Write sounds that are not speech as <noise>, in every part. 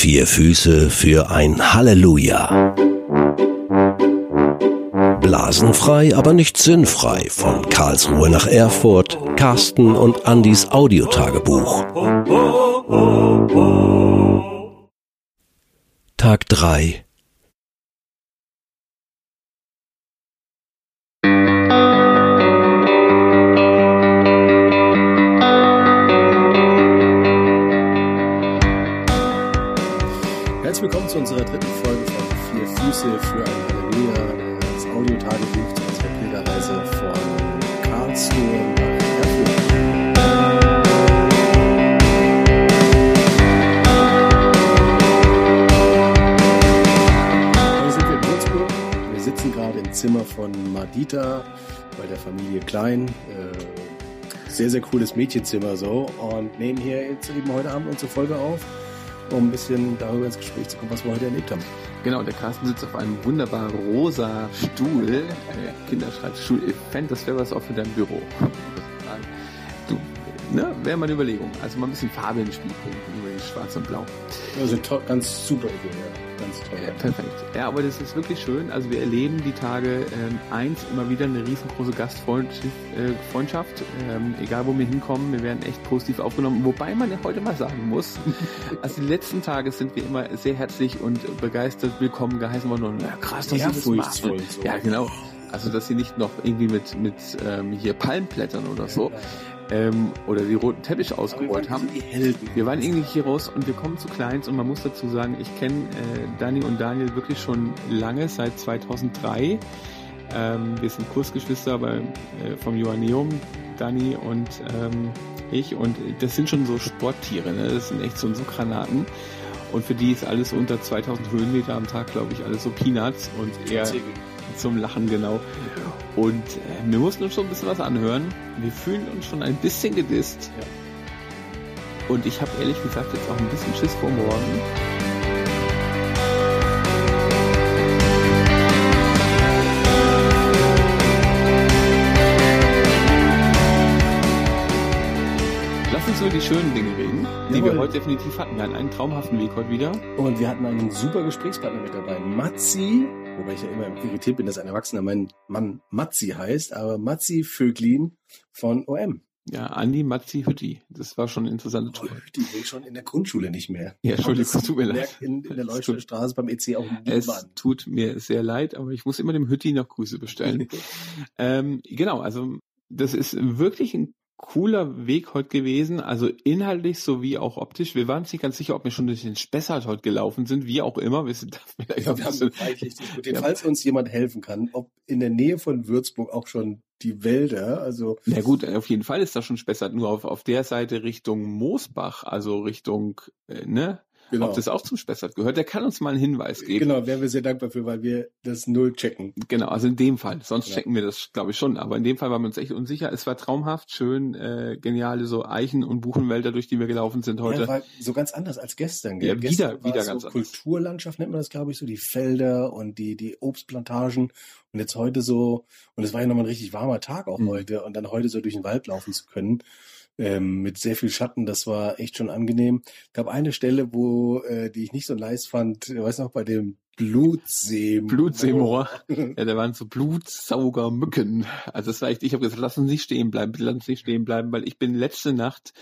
Vier Füße für ein Halleluja. Blasenfrei, aber nicht sinnfrei. Von Karlsruhe nach Erfurt, Carsten und Andys Audiotagebuch. Tag 3 Herzlich willkommen zu unserer dritten Folge von Vier Füße für ein Halleluja, das Audiotagebuch zu unserer Pilgerreise von Karlsruhe nach Erfurt. Sitzen gerade im Zimmer von Madita bei der Familie Klein. Äh, sehr, sehr cooles Mädchenzimmer so und nehmen hier jetzt eben heute Abend unsere Folge auf um ein bisschen darüber ins Gespräch zu kommen, was wir heute erlebt haben. Genau, der Carsten sitzt auf einem wunderbar rosa Stuhl, Kinderschreibstuhl. Ich fände, das wäre was auch für dein Büro. Ne, wäre mal eine Überlegung. Also mal ein bisschen Farbe ins Spiel bringen, die Schwarz und Blau. Also ganz super Idee, ja. ganz toll. Ja, perfekt. Ja, aber das ist wirklich schön. Also wir erleben die Tage ähm, eins immer wieder eine riesengroße Gastfreundschaft. Äh. Ähm, egal wo wir hinkommen, wir werden echt positiv aufgenommen. Wobei man ja heute mal sagen muss, <laughs> also die letzten Tage sind wir immer sehr herzlich und begeistert willkommen geheißen worden. Und, ja, krass, dass sie das machen. Ehrfurchtsvoll so. Ja, genau. Also dass sie nicht noch irgendwie mit mit ähm, hier Palmblättern oder so ähm, oder die roten Teppich ausgerollt haben. Wir waren irgendwie hier raus und wir kommen zu Kleins und man muss dazu sagen, ich kenne äh, Dani und Daniel wirklich schon lange, seit 2003. Ähm, wir sind Kursgeschwister bei, äh, vom Joanneum, Dani und ähm, ich und das sind schon so Sporttiere, ne? das sind echt so, so Granaten. Und für die ist alles unter 2000 Höhenmeter am Tag, glaube ich, alles so Peanuts und eher zum Lachen, genau. Und äh, wir mussten uns schon ein bisschen was anhören. Wir fühlen uns schon ein bisschen gedisst. Ja. Und ich habe ehrlich gesagt jetzt auch ein bisschen Schiss vor morgen. Lass uns über die schönen Dinge reden, die Jawohl. wir heute definitiv hatten. Wir hatten einen traumhaften Weg heute wieder. Und wir hatten einen super Gesprächspartner mit dabei, Matzi, wobei ich ja immer irritiert bin, dass ein Erwachsener mein Mann Matzi heißt, aber Matzi Vöglin von OM. Ja, Andi Matzi Hütti. Das war schon eine interessante Tour. Die will ich schon in der Grundschule nicht mehr. Ja, Entschuldigung, Das tut mir leid. In, in der Es Leuchter tut- Straße beim EC auch Es tut mir sehr leid, aber ich muss immer dem Hütti noch Grüße bestellen. <laughs> ähm, genau, also das ist wirklich ein cooler Weg heute gewesen, also inhaltlich sowie auch optisch. Wir waren uns nicht ganz sicher, ob wir schon durch den Spessart heute gelaufen sind, wie auch immer. Wir sind da <laughs> vielleicht Ja, wir haben reichlich diskutiert. Ja. Falls uns jemand helfen kann, ob in der Nähe von Würzburg auch schon die Wälder, also na gut, auf jeden Fall ist da schon Spessart, nur auf, auf der Seite Richtung Moosbach, also Richtung, äh, ne, genau, ob das auch zum Spessart gehört, der kann uns mal einen Hinweis geben. genau, wären wir sehr dankbar für, weil wir das null checken. Genau, also in dem Fall. Sonst Ja. checken wir das, glaube ich, schon. Aber in dem Fall waren wir uns echt unsicher. Es war traumhaft, schön, äh, geniale so Eichen- und Buchenwälder, durch die wir gelaufen sind heute. Ja, war so ganz anders als gestern. Ja, Gestern wieder- wieder es ganz so anders. Kulturlandschaft nennt man das, glaube ich, so die Felder und die die Obstplantagen und jetzt heute so und es war ja nochmal ein richtig warmer Tag auch Mhm. heute und dann heute so durch den Wald laufen zu können ähm, mit sehr viel Schatten, das war echt schon angenehm. gab eine Stelle, wo äh, die ich nicht so nice fand, äh, weiß noch bei dem Blutsee. Blutseemoor. <laughs> Ja, da waren so Blutsaugermücken. Also das war echt, ich habe gesagt, lass uns nicht stehen bleiben, bitte lass uns nicht stehen bleiben, weil ich bin letzte Nacht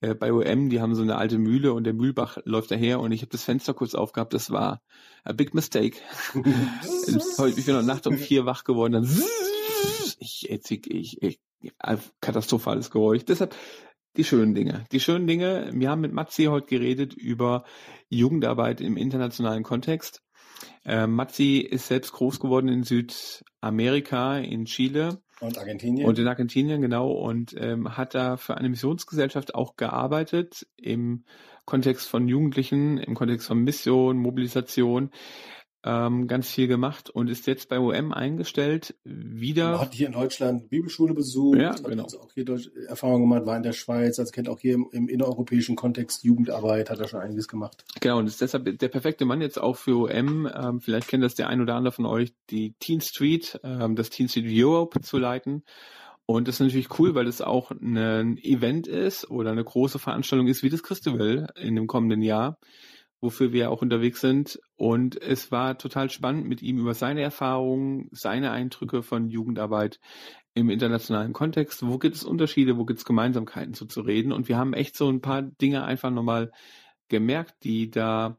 äh, bei OM, die haben so eine alte Mühle und der Mühlbach läuft daher und ich habe das Fenster kurz aufgehabt, das war a big mistake. <laughs> <laughs> Heute, ich bin noch Nacht um vier wach geworden, dann ich, ich, ich, ich katastrophales Geräusch. Deshalb die schönen Dinge. Die schönen Dinge, wir haben mit Matzi heute geredet über Jugendarbeit im internationalen Kontext. Äh, Matzi ist selbst groß geworden in Südamerika, in Chile Und Argentinien. und in Argentinien, genau, und ähm, hat da für eine Missionsgesellschaft auch gearbeitet im Kontext von Jugendlichen, im Kontext von Mission, Mobilisation, ähm, ganz viel gemacht und ist jetzt bei OM eingestellt, wieder. hat hier in Deutschland Bibelschule besucht, Ja, hat genau. also auch hier Deutsch Erfahrung gemacht, war in der Schweiz, also kennt auch hier im, im innereuropäischen Kontext Jugendarbeit, hat er schon einiges gemacht. Genau, und ist deshalb der perfekte Mann jetzt auch für OM. Ähm, vielleicht kennt das der ein oder andere von euch, die Teen Street, ähm, das Teen Street Europe zu leiten. Und das ist natürlich cool, weil das auch ein Event ist oder eine große Veranstaltung ist wie das Christabel in dem kommenden Jahr, wofür wir auch unterwegs sind. Und es war total spannend, mit ihm über seine Erfahrungen, seine Eindrücke von Jugendarbeit im internationalen Kontext. Wo gibt es Unterschiede, wo gibt es Gemeinsamkeiten so zu reden? Und wir haben echt so ein paar Dinge einfach nochmal gemerkt, die da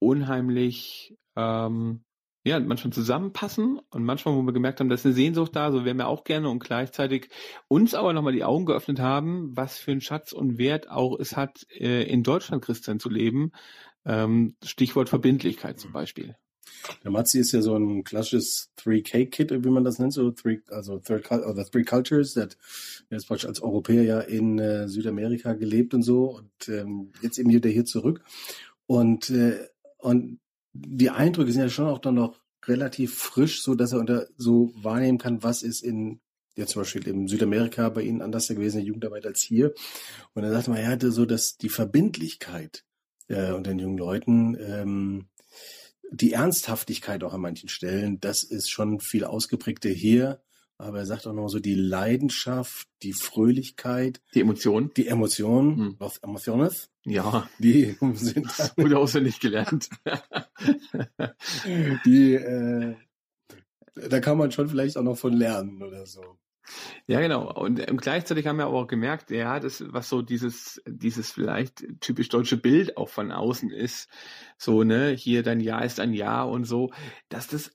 unheimlich ähm, ja, manchmal zusammenpassen und manchmal, wo wir gemerkt haben, da ist eine Sehnsucht da, so wären wir auch gerne und gleichzeitig uns aber nochmal die Augen geöffnet haben, was für einen Schatz und Wert auch es hat, äh, in Deutschland Christian zu leben. Ähm, Stichwort Verbindlichkeit zum Beispiel. Der Matzi ist ja so ein klassisches 3K-Kit, wie man das nennt, so three, also third, oder Three Cultures. Der ist praktisch als Europäer ja in äh, Südamerika gelebt und so und ähm, jetzt eben wieder hier zurück. Und, äh, und die Eindrücke sind ja schon auch dann noch relativ frisch, so dass er unter so wahrnehmen kann, was ist in ja zum Beispiel in Südamerika bei Ihnen anders gewesen, in der Jugendarbeit als hier. Und er sagte mal, er hatte so, dass die Verbindlichkeit äh, unter den jungen Leuten, ähm, die Ernsthaftigkeit auch an manchen Stellen, das ist schon viel ausgeprägter hier. Aber er sagt auch noch so die Leidenschaft, die Fröhlichkeit. Die Emotion. Die Emotion, hm. los emociones. Ja. Die <laughs> sind gut auswendig gelernt. <laughs> die, äh, da kann man schon vielleicht auch noch von lernen oder so. Ja, genau. Und ähm, gleichzeitig haben wir aber auch gemerkt, ja, das, was so dieses, dieses vielleicht typisch deutsche Bild auch von außen ist, so, ne, hier dein Jahr ist ein Jahr und so, dass das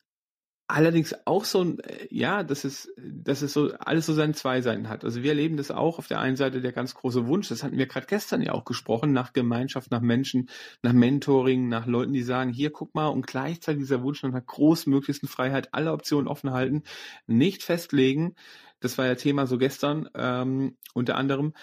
allerdings auch so ein, äh, ja, dass es, dass es so alles so seine zwei Seiten hat. Also wir erleben das auch auf der einen Seite der ganz große Wunsch, das hatten wir gerade gestern ja auch gesprochen, nach Gemeinschaft, nach Menschen, nach Mentoring, nach Leuten, die sagen, hier guck mal, und gleichzeitig dieser Wunsch nach einer großmöglichsten Freiheit, alle Optionen offen halten, nicht festlegen. Das war ja Thema so gestern ähm, unter anderem.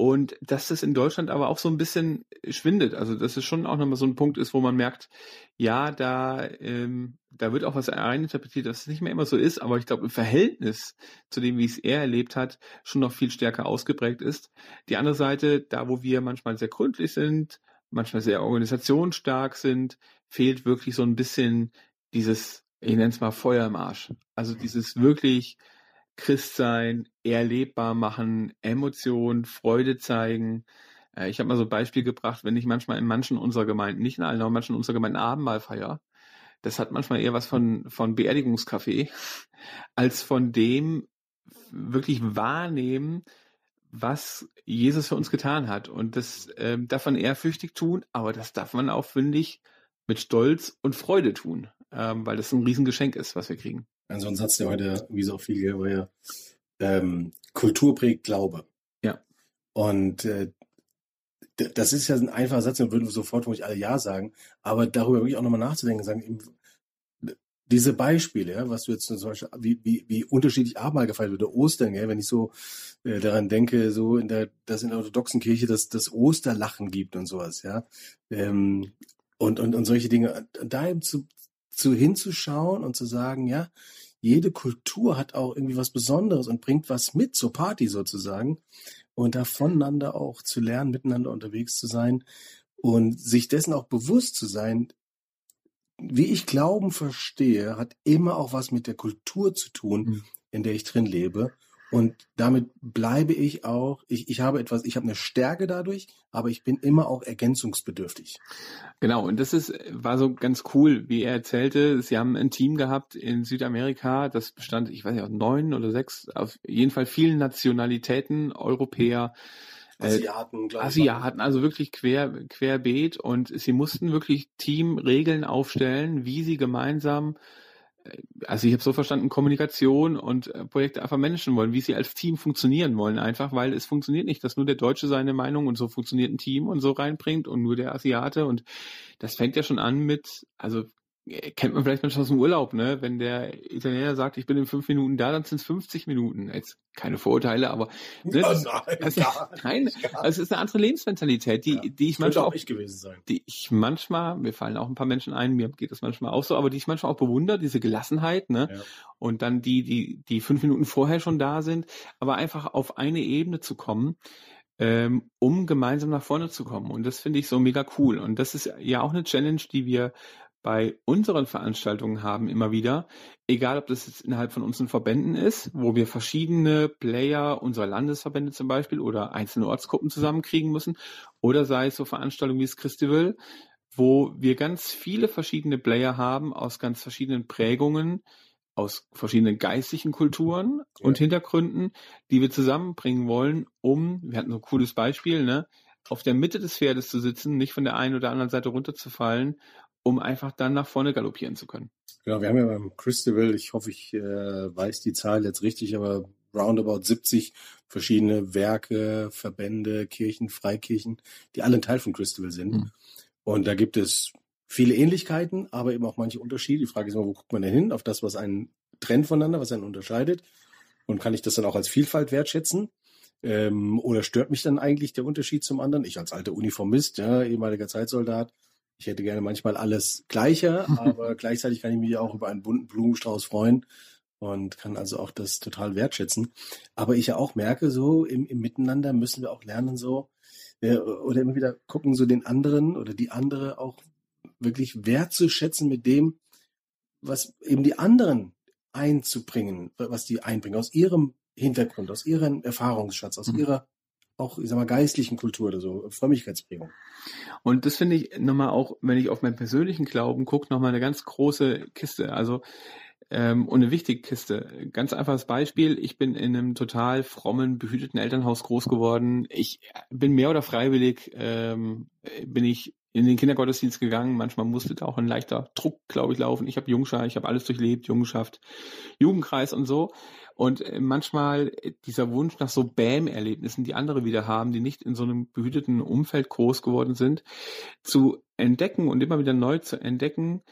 Und dass das in Deutschland aber auch so ein bisschen schwindet. Also dass es schon auch nochmal so ein Punkt ist, wo man merkt, ja, da, ähm, da wird auch was eininterpretiert, dass es nicht mehr immer so ist, aber ich glaube im Verhältnis zu dem, wie es er erlebt hat, schon noch viel stärker ausgeprägt ist. Die andere Seite, da wo wir manchmal sehr gründlich sind, manchmal sehr organisationsstark sind, fehlt wirklich so ein bisschen dieses, ich nenne es mal Feuer im Arsch. Also dieses wirklich Christsein erlebbar machen, Emotionen, Freude zeigen. Äh, ich habe mal so ein Beispiel gebracht, wenn ich manchmal in manchen unserer Gemeinden, nicht in allen, aber in manchen unserer Gemeinden Abendmahl feier, das hat manchmal eher was von, von Beerdigungskaffee, <laughs> als von dem wirklich wahrnehmen, was Jesus für uns getan hat. Und das ähm, darf man ehrfürchtig tun, aber das darf man auch, finde ich, mit Stolz und Freude tun, ähm, weil das ein Riesengeschenk ist, was wir kriegen. Also ein Satz, der heute, wie so viel, war ja, ähm, Kultur prägt Glaube. Ja. Und äh, das ist ja ein einfacher Satz, den würden wir sofort wo ich alle Ja sagen, aber darüber wirklich auch nochmal nachzudenken, sagen, diese Beispiele, ja, was du jetzt zum Beispiel, wie, wie, wie unterschiedlich Abendmahl gefeiert wird, Ostern, ja, wenn ich so äh, daran denke, so in der, dass in der orthodoxen Kirche das, das Osterlachen gibt und sowas, ja, ähm, und, und, und solche Dinge, da eben zu, zu hinzuschauen und zu sagen, ja, jede Kultur hat auch irgendwie was Besonderes und bringt was mit zur Party sozusagen. Und da voneinander auch zu lernen, miteinander unterwegs zu sein und sich dessen auch bewusst zu sein, wie ich Glauben verstehe, hat immer auch was mit der Kultur zu tun, mhm. in der ich drin lebe und damit bleibe ich auch, ich, ich habe etwas, ich habe eine Stärke dadurch, aber ich bin immer auch ergänzungsbedürftig. Genau, und das ist, war so ganz cool, wie er erzählte, sie haben ein Team gehabt in Südamerika, das bestand, ich weiß nicht, aus neun oder sechs, auf jeden Fall vielen Nationalitäten, Europäer, äh, Asiaten, glaube ich. Asiaten, also wirklich quer, querbeet und sie mussten wirklich Teamregeln aufstellen, wie sie gemeinsam also ich habe so verstanden, Kommunikation und äh, Projekte einfach managen wollen, wie sie als Team funktionieren wollen, einfach, weil es funktioniert nicht, dass nur der Deutsche seine Meinung und so funktioniert ein Team und so reinbringt und nur der Asiate und das fängt ja schon an mit, also kennt man vielleicht manchmal aus dem Urlaub, ne? Wenn der Italiener sagt, ich bin in fünf Minuten da, dann sind es 50 Minuten. Jetzt keine Vorurteile, aber ne, das, nein, also, nein, es ist eine andere Lebensmentalität, die, ja, die ich manchmal auch, ich gewesen sein. die ich manchmal, mir fallen auch ein paar Menschen ein, mir geht das manchmal auch so, aber die ich manchmal auch bewundere, diese Gelassenheit, ne? Ja. Und dann die, die, die fünf Minuten vorher schon da sind, aber einfach auf eine Ebene zu kommen, ähm, um gemeinsam nach vorne zu kommen. Und das finde ich so mega cool. Und das ist ja auch eine Challenge, die wir bei unseren Veranstaltungen haben immer wieder, egal ob das jetzt innerhalb von unseren Verbänden ist, wo wir verschiedene Player unserer Landesverbände zum Beispiel oder einzelne Ortsgruppen zusammenkriegen müssen, oder sei es so Veranstaltungen wie das Christival, wo wir ganz viele verschiedene Player haben aus ganz verschiedenen Prägungen, aus verschiedenen geistlichen Kulturen ja. und Hintergründen, die wir zusammenbringen wollen, um, wir hatten so ein cooles Beispiel, ne, auf der Mitte des Pferdes zu sitzen, nicht von der einen oder anderen Seite runterzufallen, um einfach dann nach vorne galoppieren zu können. Genau, wir haben ja beim Christabel, ich hoffe, ich äh, weiß die Zahl jetzt richtig, aber roundabout 70 verschiedene Werke, Verbände, Kirchen, Freikirchen, die alle ein Teil von Christabel sind. Mhm. Und da gibt es viele Ähnlichkeiten, aber eben auch manche Unterschiede. Die Frage ist immer, wo guckt man denn hin? Auf das, was einen trennt voneinander, was einen unterscheidet. Und kann ich das dann auch als Vielfalt wertschätzen? Ähm, oder stört mich dann eigentlich der Unterschied zum anderen? Ich als alter Uniformist, ja, ehemaliger Zeitsoldat, ich hätte gerne manchmal alles gleicher, <laughs> aber gleichzeitig kann ich mich auch über einen bunten Blumenstrauß freuen und kann also auch das total wertschätzen. Aber ich ja auch merke, so im, im Miteinander müssen wir auch lernen, so äh, oder immer wieder gucken, so den anderen oder die andere auch wirklich wertzuschätzen mit dem, was eben die anderen einzubringen, was die einbringen, aus ihrem Hintergrund, aus ihrem Erfahrungsschatz, aus mhm. ihrer auch, ich sag mal, geistlichen Kultur oder so, Frömmigkeitsprägung. Und das finde ich nochmal auch, wenn ich auf meinen persönlichen Glauben gucke, nochmal eine ganz große Kiste. Also ähm, und eine wichtige Kiste. Ganz einfaches Beispiel. Ich bin in einem total frommen, behüteten Elternhaus groß geworden. Ich bin mehr oder freiwillig, ähm, bin ich in den Kindergottesdienst gegangen. Manchmal musste da auch ein leichter Druck, glaube ich, laufen. Ich habe Jungschar, ich habe alles durchlebt, Jungenschaft, Jugendkreis und so. Und äh, manchmal dieser Wunsch nach so Bäm-Erlebnissen, die andere wieder haben, die nicht in so einem behüteten Umfeld groß geworden sind, zu entdecken und immer wieder neu zu entdecken,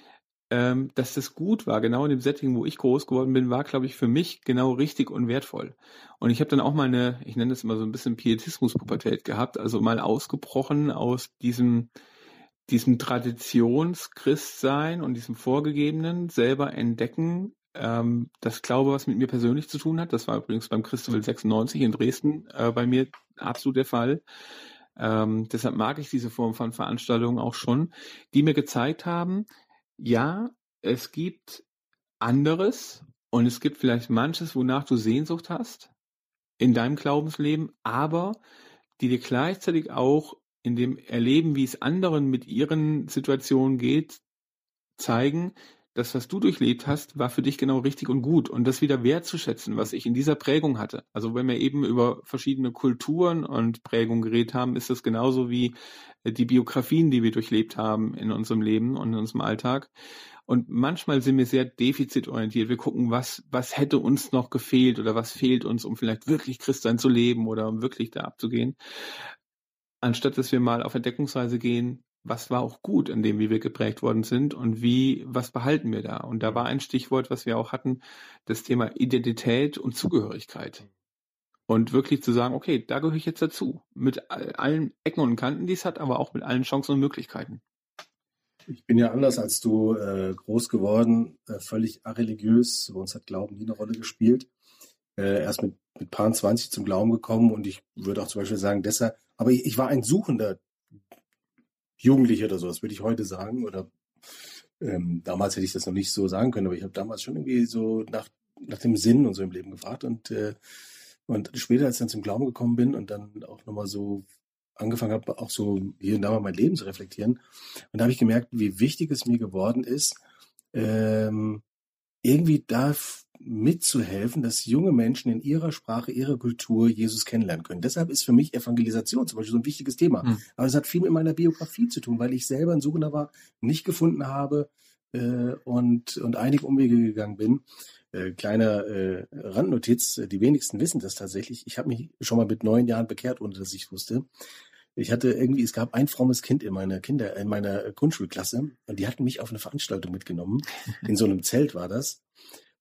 ähm, dass das gut war, genau in dem Setting, wo ich groß geworden bin, war, glaube ich, für mich genau richtig und wertvoll. Und ich habe dann auch mal eine, ich nenne das immer so ein bisschen Pietismus-Pubertät gehabt, also mal ausgebrochen aus diesem diesem Traditionschristsein und diesem Vorgegebenen selber entdecken, ähm, das Glaube, was mit mir persönlich zu tun hat. Das war übrigens beim Christophel 96 in Dresden äh, bei mir absolut der Fall. Ähm, deshalb mag ich diese Form von Veranstaltungen auch schon, die mir gezeigt haben, ja, es gibt anderes und es gibt vielleicht manches, wonach du Sehnsucht hast in deinem Glaubensleben, aber die dir gleichzeitig auch in dem Erleben, wie es anderen mit ihren Situationen geht, zeigen, das, was du durchlebt hast, war für dich genau richtig und gut. Und das wieder wertzuschätzen, was ich in dieser Prägung hatte. Also wenn wir eben über verschiedene Kulturen und Prägungen geredet haben, ist das genauso wie die Biografien, die wir durchlebt haben in unserem Leben und in unserem Alltag. Und manchmal sind wir sehr defizitorientiert. Wir gucken, was, was hätte uns noch gefehlt oder was fehlt uns, um vielleicht wirklich Christsein zu leben oder um wirklich da abzugehen anstatt dass wir mal auf Entdeckungsreise gehen, was war auch gut in dem, wie wir geprägt worden sind und wie, was behalten wir da? Und da war ein Stichwort, was wir auch hatten, das Thema Identität und Zugehörigkeit. Und wirklich zu sagen, okay, da gehöre ich jetzt dazu. Mit allen Ecken und Kanten, die es hat, aber auch mit allen Chancen und Möglichkeiten. Ich bin ja anders als du äh, groß geworden, äh, völlig areligiös. Bei uns hat Glauben nie eine Rolle gespielt. Äh, erst mit, mit paar 20 zum Glauben gekommen und ich würde auch zum Beispiel sagen, deshalb aber ich, ich war ein suchender Jugendlicher oder so, das würde ich heute sagen. Oder ähm, damals hätte ich das noch nicht so sagen können, aber ich habe damals schon irgendwie so nach, nach dem Sinn und so im Leben gefragt. Und, äh, und später, als ich dann zum Glauben gekommen bin und dann auch nochmal so angefangen habe, auch so hier und da mal mein Leben zu reflektieren. Und da habe ich gemerkt, wie wichtig es mir geworden ist, ähm, irgendwie da mitzuhelfen, dass junge Menschen in ihrer Sprache, ihrer Kultur Jesus kennenlernen können. Deshalb ist für mich Evangelisation zum Beispiel so ein wichtiges Thema. Mhm. Aber es hat viel mit meiner Biografie zu tun, weil ich selber ein Suchender war, nicht gefunden habe äh, und, und einige Umwege gegangen bin. Äh, kleiner äh, Randnotiz, die wenigsten wissen das tatsächlich. Ich habe mich schon mal mit neun Jahren bekehrt, ohne dass ich wusste. Ich hatte irgendwie, es gab ein frommes Kind in meiner Kinder, in meiner Grundschulklasse und die hatten mich auf eine Veranstaltung mitgenommen. In so einem Zelt war das.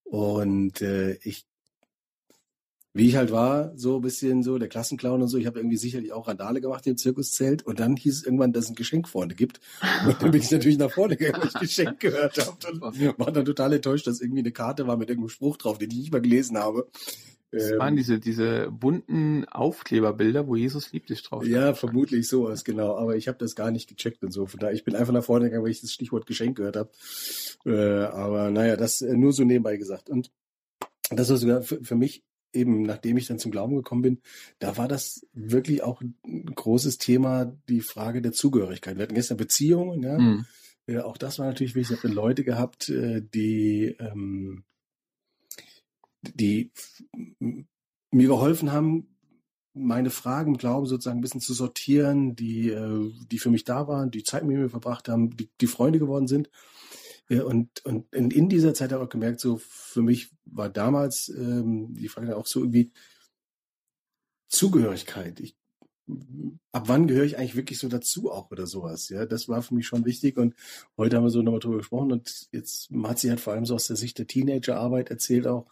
Und äh, ich, wie ich halt war, so ein bisschen so der Klassenclown und so, ich habe irgendwie sicherlich auch Randale gemacht im Zirkuszelt und dann hieß es irgendwann, dass es ein Geschenk vorne gibt. Und dann bin ich natürlich nach vorne gegangen, weil ich Geschenk gehört habe. Und war dann total enttäuscht, dass irgendwie eine Karte war mit irgendeinem Spruch drauf, den ich nicht mal gelesen habe. Das ähm, waren diese, diese bunten Aufkleberbilder, wo Jesus liebt dich drauf. Ja, vermutlich sowas, genau. Aber ich habe das gar nicht gecheckt und so. Von daher, ich bin einfach nach vorne gegangen, weil ich das Stichwort Geschenk gehört habe. Äh, aber naja, das äh, nur so nebenbei gesagt. Und das ist sogar für, für mich eben nachdem ich dann zum Glauben gekommen bin, da war das wirklich auch ein großes Thema, die Frage der Zugehörigkeit. Wir hatten gestern Beziehungen, ja. Mhm. ja auch das war natürlich wichtig. Ich habe Leute gehabt, äh, die, ähm, die mir geholfen haben, meine Fragen im Glauben sozusagen ein bisschen zu sortieren, die, äh, die für mich da waren, die Zeit mit mir verbracht haben, die, die Freunde geworden sind. Und, und in, in dieser Zeit habe ich auch gemerkt, so für mich war damals ähm, die Frage auch so irgendwie Zugehörigkeit. Ich, ab wann gehöre ich eigentlich wirklich so dazu auch oder sowas? Ja, das war für mich schon wichtig. Und heute haben wir so nochmal drüber gesprochen. Und jetzt hat sie halt vor allem so aus der Sicht der Teenagerarbeit erzählt auch.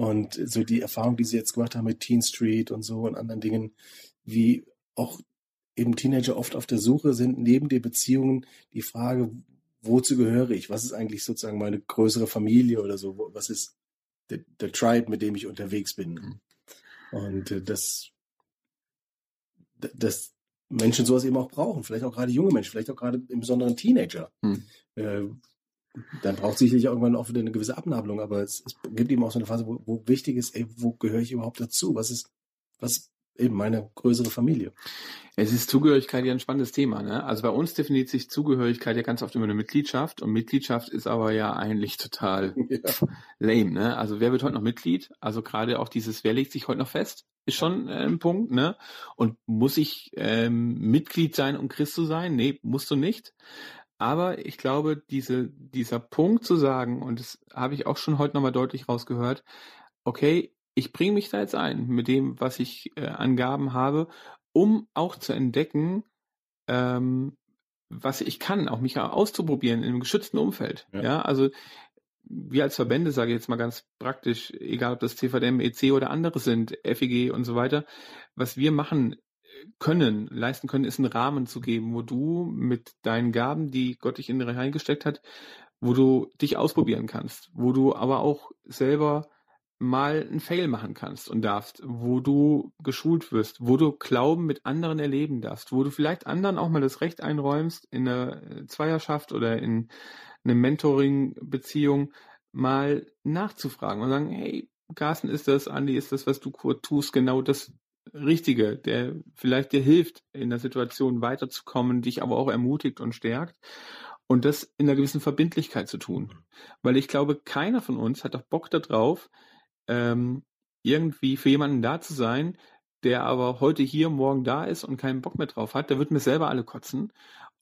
Und so die Erfahrung, die sie jetzt gemacht haben mit Teen Street und so und anderen Dingen, wie auch eben Teenager oft auf der Suche sind, neben den Beziehungen, die Frage, wozu gehöre ich? Was ist eigentlich sozusagen meine größere Familie oder so? Was ist der, der Tribe, mit dem ich unterwegs bin? Mhm. Und äh, das, das Menschen sowas eben auch brauchen. Vielleicht auch gerade junge Menschen, vielleicht auch gerade im besonderen Teenager. Äh, dann braucht sicherlich irgendwann auch wieder eine gewisse Abnabelung, aber es, es gibt eben auch so eine Phase, wo, wo wichtig ist, ey, wo gehöre ich überhaupt dazu? Was ist, was eben meine größere Familie. Es ist Zugehörigkeit ja ein spannendes Thema. Ne? Also bei uns definiert sich Zugehörigkeit ja ganz oft immer eine Mitgliedschaft und Mitgliedschaft ist aber ja eigentlich total <laughs> ja. lame. Ne? Also wer wird heute noch Mitglied? Also gerade auch dieses, wer legt sich heute noch fest? Ist schon äh, ein Punkt. Ne? Und muss ich ähm, Mitglied sein, um Christ zu sein? Nee, musst du nicht. Aber ich glaube, diese, dieser Punkt zu sagen, und das habe ich auch schon heute nochmal deutlich rausgehört, okay, ich bringe mich da jetzt ein mit dem, was ich äh, Angaben habe, um auch zu entdecken, ähm, was ich kann, auch mich auszuprobieren in einem geschützten Umfeld. Ja, ja also wir als Verbände, sage ich jetzt mal ganz praktisch, egal ob das CVDM, EC oder andere sind, FEG und so weiter, was wir machen können, leisten können, ist einen Rahmen zu geben, wo du mit deinen Gaben, die Gott dich in dir reingesteckt hat, wo du dich ausprobieren kannst, wo du aber auch selber mal einen Fail machen kannst und darfst, wo du geschult wirst, wo du Glauben mit anderen erleben darfst, wo du vielleicht anderen auch mal das Recht einräumst, in einer Zweierschaft oder in einer Mentoring-Beziehung mal nachzufragen und sagen, hey, Carsten, ist das, Andi, ist das, was du tust, genau das Richtige, der vielleicht dir hilft, in der Situation weiterzukommen, dich aber auch ermutigt und stärkt und das in einer gewissen Verbindlichkeit zu tun. Weil ich glaube, keiner von uns hat doch Bock darauf, ähm, irgendwie für jemanden da zu sein, der aber heute hier, morgen da ist und keinen Bock mehr drauf hat, der wird mir selber alle kotzen.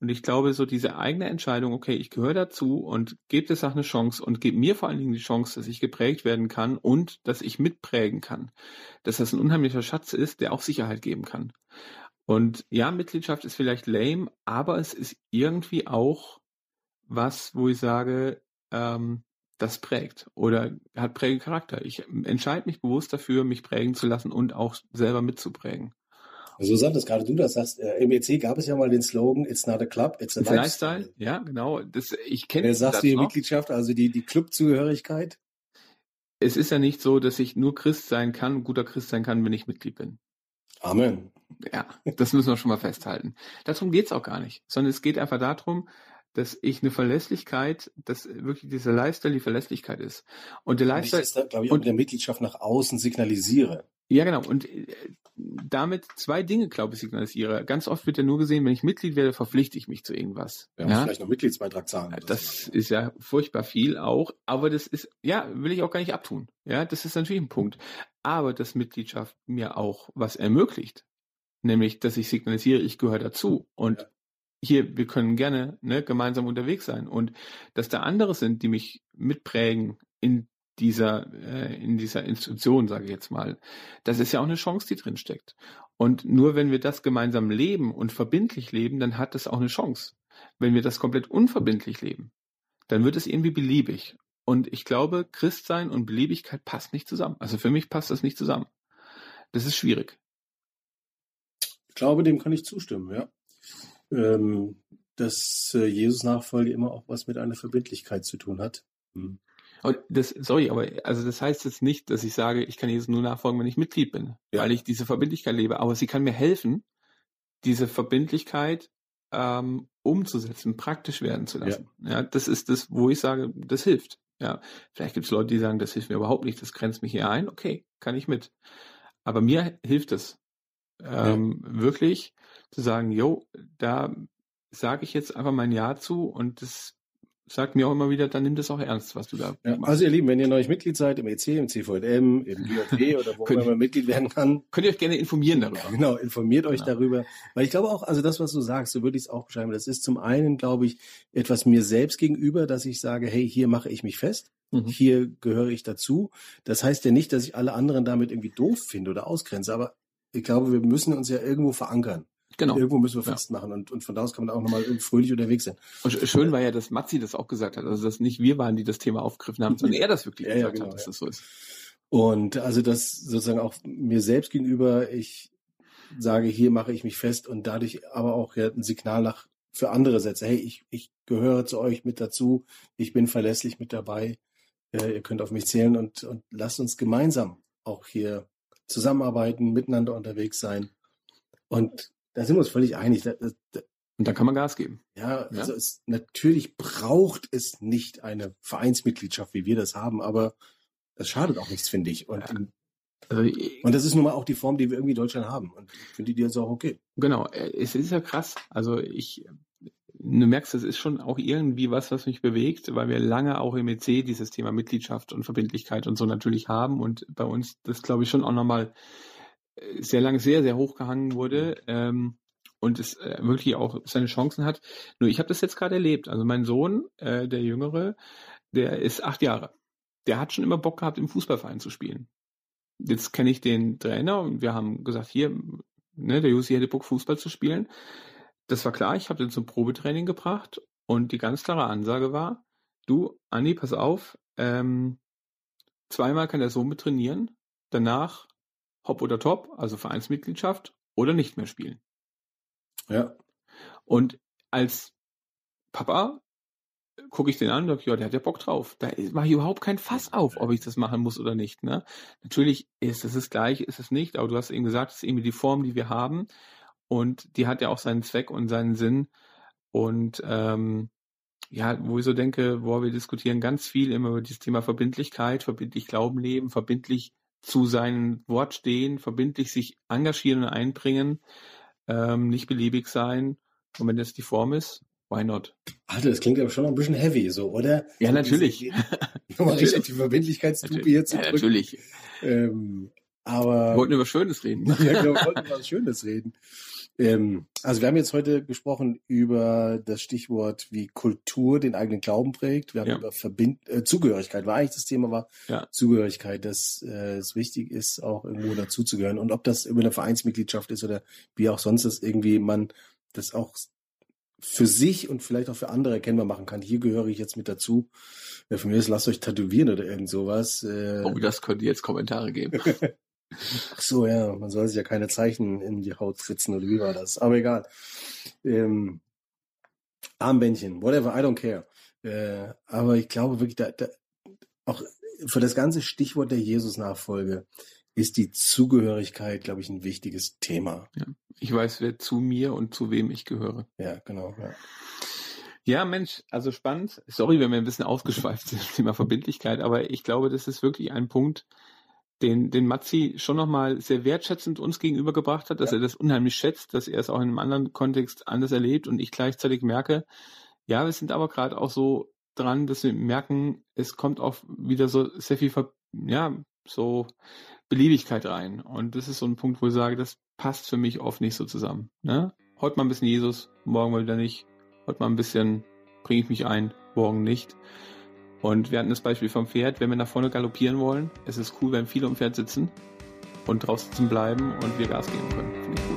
Und ich glaube, so diese eigene Entscheidung, okay, ich gehöre dazu und gebe der Sache eine Chance und gebe mir vor allen Dingen die Chance, dass ich geprägt werden kann und dass ich mitprägen kann. Dass das ein unheimlicher Schatz ist, der auch Sicherheit geben kann. Und ja, Mitgliedschaft ist vielleicht lame, aber es ist irgendwie auch was, wo ich sage, ähm, das prägt oder hat prägenden Charakter. Ich entscheide mich bewusst dafür, mich prägen zu lassen und auch selber mitzuprägen. Also so sagtest gerade du das sagst, äh, im EC gab es ja mal den Slogan, it's not a club, it's a, it's lifestyle. lifestyle. Ja, genau. Das, ich kenne Wer sagt die noch. Mitgliedschaft, also die, die Clubzugehörigkeit? Es ist ja nicht so, dass ich nur Christ sein kann, guter Christ sein kann, wenn ich Mitglied bin. Amen. Ja, das müssen wir schon mal festhalten. Darum geht's auch gar nicht, sondern es geht einfach darum, dass ich eine Verlässlichkeit, dass wirklich dieser Lifestyle die Verlässlichkeit ist. Und der Lifestyle. Und ich das, glaube ich, auch und, der Mitgliedschaft nach außen signalisiere. Ja, genau. Und äh, damit zwei Dinge, glaube ich, signalisiere. Ganz oft wird ja nur gesehen, wenn ich Mitglied werde, verpflichte ich mich zu irgendwas. Ja, ja? vielleicht noch Mitgliedsbeitrag zahlen. Das so. ist ja furchtbar viel auch. Aber das ist, ja, will ich auch gar nicht abtun. Ja, das ist natürlich ein Punkt. Aber dass Mitgliedschaft mir auch was ermöglicht. Nämlich, dass ich signalisiere, ich gehöre dazu. Und ja hier, wir können gerne ne, gemeinsam unterwegs sein. Und dass da andere sind, die mich mitprägen in dieser, äh, in dieser Institution, sage ich jetzt mal, das ist ja auch eine Chance, die drin steckt. Und nur wenn wir das gemeinsam leben und verbindlich leben, dann hat das auch eine Chance. Wenn wir das komplett unverbindlich leben, dann wird es irgendwie beliebig. Und ich glaube, Christsein und Beliebigkeit passt nicht zusammen. Also für mich passt das nicht zusammen. Das ist schwierig. Ich glaube, dem kann ich zustimmen, ja ähm, dass äh, Jesus-Nachfolge immer auch was mit einer Verbindlichkeit zu tun hat. Hm. Und das, sorry, aber also das heißt jetzt nicht, dass ich sage, ich kann Jesus nur nachfolgen, wenn ich Mitglied bin, ja. weil ich diese Verbindlichkeit lebe. Aber sie kann mir helfen, diese Verbindlichkeit ähm, umzusetzen, praktisch werden zu lassen. Ja. ja, das ist das, wo ich sage, das hilft. Ja, vielleicht gibt es Leute, die sagen, das hilft mir überhaupt nicht, das grenzt mich hier ein. Okay, kann ich mit. Aber mir hilft es ähm, ja. wirklich zu sagen, jo, da sage ich jetzt einfach mein Ja zu und das sagt mir auch immer wieder, dann nimm das auch ernst, was du da ja, machst. Also ihr Lieben, wenn ihr neues Mitglied seid im EC, im CVM, im GFW <laughs> oder wo immer man Mitglied werden kann. <laughs> Könnt ihr euch gerne informieren darüber. <laughs> Genau, informiert euch genau. darüber. Weil ich glaube auch, also das, was du sagst, so würde ich es auch beschreiben, das ist zum einen, glaube ich, etwas mir selbst gegenüber, dass ich sage, hey, hier mache ich mich fest. Mhm. Hier gehöre ich dazu. Das heißt ja nicht, dass ich alle anderen damit irgendwie doof finde oder ausgrenze, aber ich glaube, wir müssen uns ja irgendwo verankern. Genau. Irgendwo müssen wir festmachen ja. und, und von da aus kann man auch nochmal <laughs> fröhlich unterwegs sein. Und schön war ja, dass Matzi das auch gesagt hat, also dass nicht wir waren, die das Thema aufgegriffen haben, sondern <laughs> er das wirklich ja, gesagt ja, genau, hat, dass das so ist. Und also das sozusagen auch mir selbst gegenüber, ich sage, hier mache ich mich fest und dadurch aber auch ja ein Signal nach für andere setze. Hey, ich, ich gehöre zu euch mit dazu, ich bin verlässlich mit dabei, äh, ihr könnt auf mich zählen und, und lasst uns gemeinsam auch hier zusammenarbeiten, miteinander unterwegs sein. Und da sind wir uns völlig einig. Da, da, und dann kann man Gas geben. Ja, also ja? Es, natürlich braucht es nicht eine Vereinsmitgliedschaft, wie wir das haben, aber das schadet auch nichts, finde ich. Und, ja. also, und das ist nun mal auch die Form, die wir irgendwie in Deutschland haben. Und ich finde die jetzt auch okay. Genau, äh, es ist ja krass. Also ich, du merkst, das ist schon auch irgendwie was, was mich bewegt, weil wir lange auch im EC dieses Thema Mitgliedschaft und Verbindlichkeit und so natürlich haben und bei uns das, glaube ich, schon auch nochmal sehr lange sehr, sehr hoch gehangen wurde ähm, und es äh, wirklich auch seine Chancen hat. Nur ich habe das jetzt gerade erlebt. Also mein Sohn, äh, der Jüngere, der ist acht Jahre. Der hat schon immer Bock gehabt, im Fußballverein zu spielen. Jetzt kenne ich den Trainer und wir haben gesagt, hier, ne, der Jussi hätte Bock, Fußball zu spielen. Das war klar, ich habe den zum Probetraining gebracht und die ganz klare Ansage war, du, Anni, pass auf, ähm, zweimal kann der Sohn mit trainieren, danach Hop oder Top, also Vereinsmitgliedschaft, oder nicht mehr spielen. Ja. Und als Papa gucke ich den an und sage, ja, der hat ja Bock drauf. Da mache ich überhaupt kein Fass auf, ob ich das machen muss oder nicht. Ne? Natürlich ist es das Gleiche, ist es nicht, aber du hast eben gesagt, es ist irgendwie die Form, die wir haben und die hat ja auch seinen Zweck und seinen Sinn. Und ähm, ja, wo ich so denke, wo wir diskutieren ganz viel immer über dieses Thema Verbindlichkeit, verbindlich Glauben leben, verbindlich zu seinem Wort stehen, verbindlich sich engagieren und einbringen, ähm, nicht beliebig sein. Und wenn das die Form ist, why not? Alter, das klingt aber schon noch ein bisschen heavy, so, oder? Ja, natürlich. <laughs> <laughs> Nochmal richtig die Verbindlichkeitstupe jetzt. Ja, natürlich. Ähm, aber. Wir wollten über Schönes reden. ja, genau, wir wollten <laughs> über Schönes reden. Ähm, also wir haben jetzt heute gesprochen über das Stichwort, wie Kultur den eigenen Glauben prägt. Wir haben ja. über Verbind äh, Zugehörigkeit, war eigentlich das Thema war ja. Zugehörigkeit, dass äh, es wichtig ist, auch irgendwo dazuzugehören. Und ob das über eine Vereinsmitgliedschaft ist oder wie auch sonst das irgendwie man das auch für sich und vielleicht auch für andere erkennbar machen kann. Hier gehöre ich jetzt mit dazu. Ja, von mir ist, lasst euch tätowieren oder irgend sowas. Äh, oh, das könnt ihr jetzt Kommentare geben. <laughs> Ach so, ja, man soll sich ja keine Zeichen in die Haut sitzen oder wie war das? Aber egal. Ähm, Armbändchen, whatever, I don't care. Äh, aber ich glaube wirklich, da, da, auch für das ganze Stichwort der Jesus-Nachfolge ist die Zugehörigkeit, glaube ich, ein wichtiges Thema. Ja, ich weiß, wer zu mir und zu wem ich gehöre. Ja, genau. Ja. Ja, Mensch, also spannend. Sorry, wenn wir ein bisschen <laughs> ausgeschweift sind, Thema Verbindlichkeit, aber ich glaube, das ist wirklich ein Punkt, den, den Matzi schon nochmal sehr wertschätzend uns gegenübergebracht hat, dass ja. er das unheimlich schätzt, dass er es auch in einem anderen Kontext anders erlebt und ich gleichzeitig merke, ja, wir sind aber gerade auch so dran, dass wir merken, es kommt auch wieder so sehr viel, ja, so Beliebigkeit rein. Und das ist so ein Punkt, wo ich sage, das passt für mich oft nicht so zusammen. Ne? Heute mal ein bisschen Jesus, morgen mal wieder nicht. Heute mal ein bisschen bringe ich mich ein, morgen nicht. Und wir hatten das Beispiel vom Pferd, wenn wir nach vorne galoppieren wollen, es ist cool, wenn viele am Pferd sitzen und draußen bleiben und wir Gas geben können.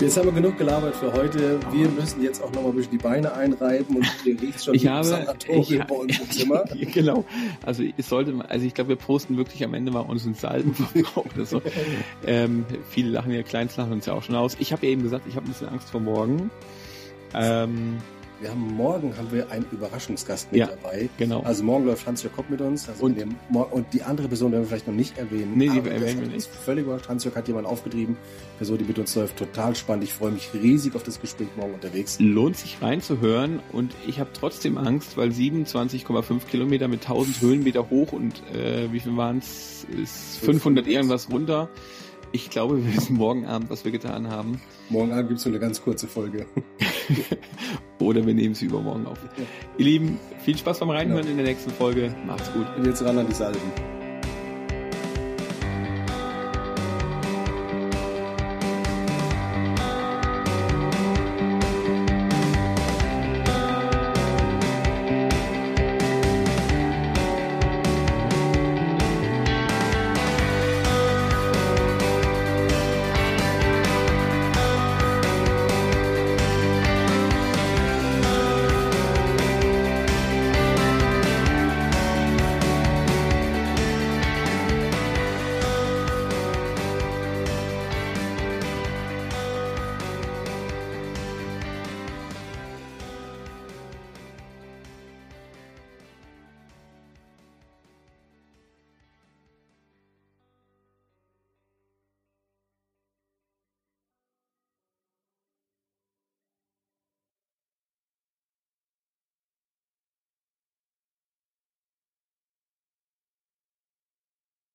Jetzt haben wir genug gelabert für heute. Wir müssen jetzt auch noch mal ein bisschen die Beine einreiben und ihr riecht schon ich habe, ich, bei uns im Zimmer. <laughs> genau. Also ich sollte, also ich glaube, wir posten wirklich am Ende mal unseren Salbenverbrauch oder so. ähm, viele lachen ja, Kleins lachen uns ja auch schon aus. Ich habe ja eben gesagt, ich habe ein bisschen Angst vor morgen. Ähm, wir haben morgen haben wir einen Überraschungsgast mit Ja, dabei. genau. Also morgen läuft Hans-Jörg Kopp mit uns. Also Und- mor- und die andere Person werden wir vielleicht noch nicht erwähnen. Nee, die erwähnen wir nicht. Völlig überrascht. Hans-Jörg hat jemand aufgetrieben. Person, die mit uns läuft, total spannend. Ich freue mich riesig auf das Gespräch morgen unterwegs. Lohnt sich reinzuhören und ich habe trotzdem Angst, weil 27,5 Kilometer mit 1000 Höhenmeter hoch und äh, wie viel waren es? Ist 500 irgendwas runter. Ich glaube, wir wissen morgen Abend, was wir getan haben. Morgen Abend gibt es so eine ganz kurze Folge. <laughs> Oder wir nehmen sie übermorgen auf. Ihr Lieben, viel Spaß beim Reinhören in der nächsten Folge. Macht's gut. Und jetzt ran an die Salben.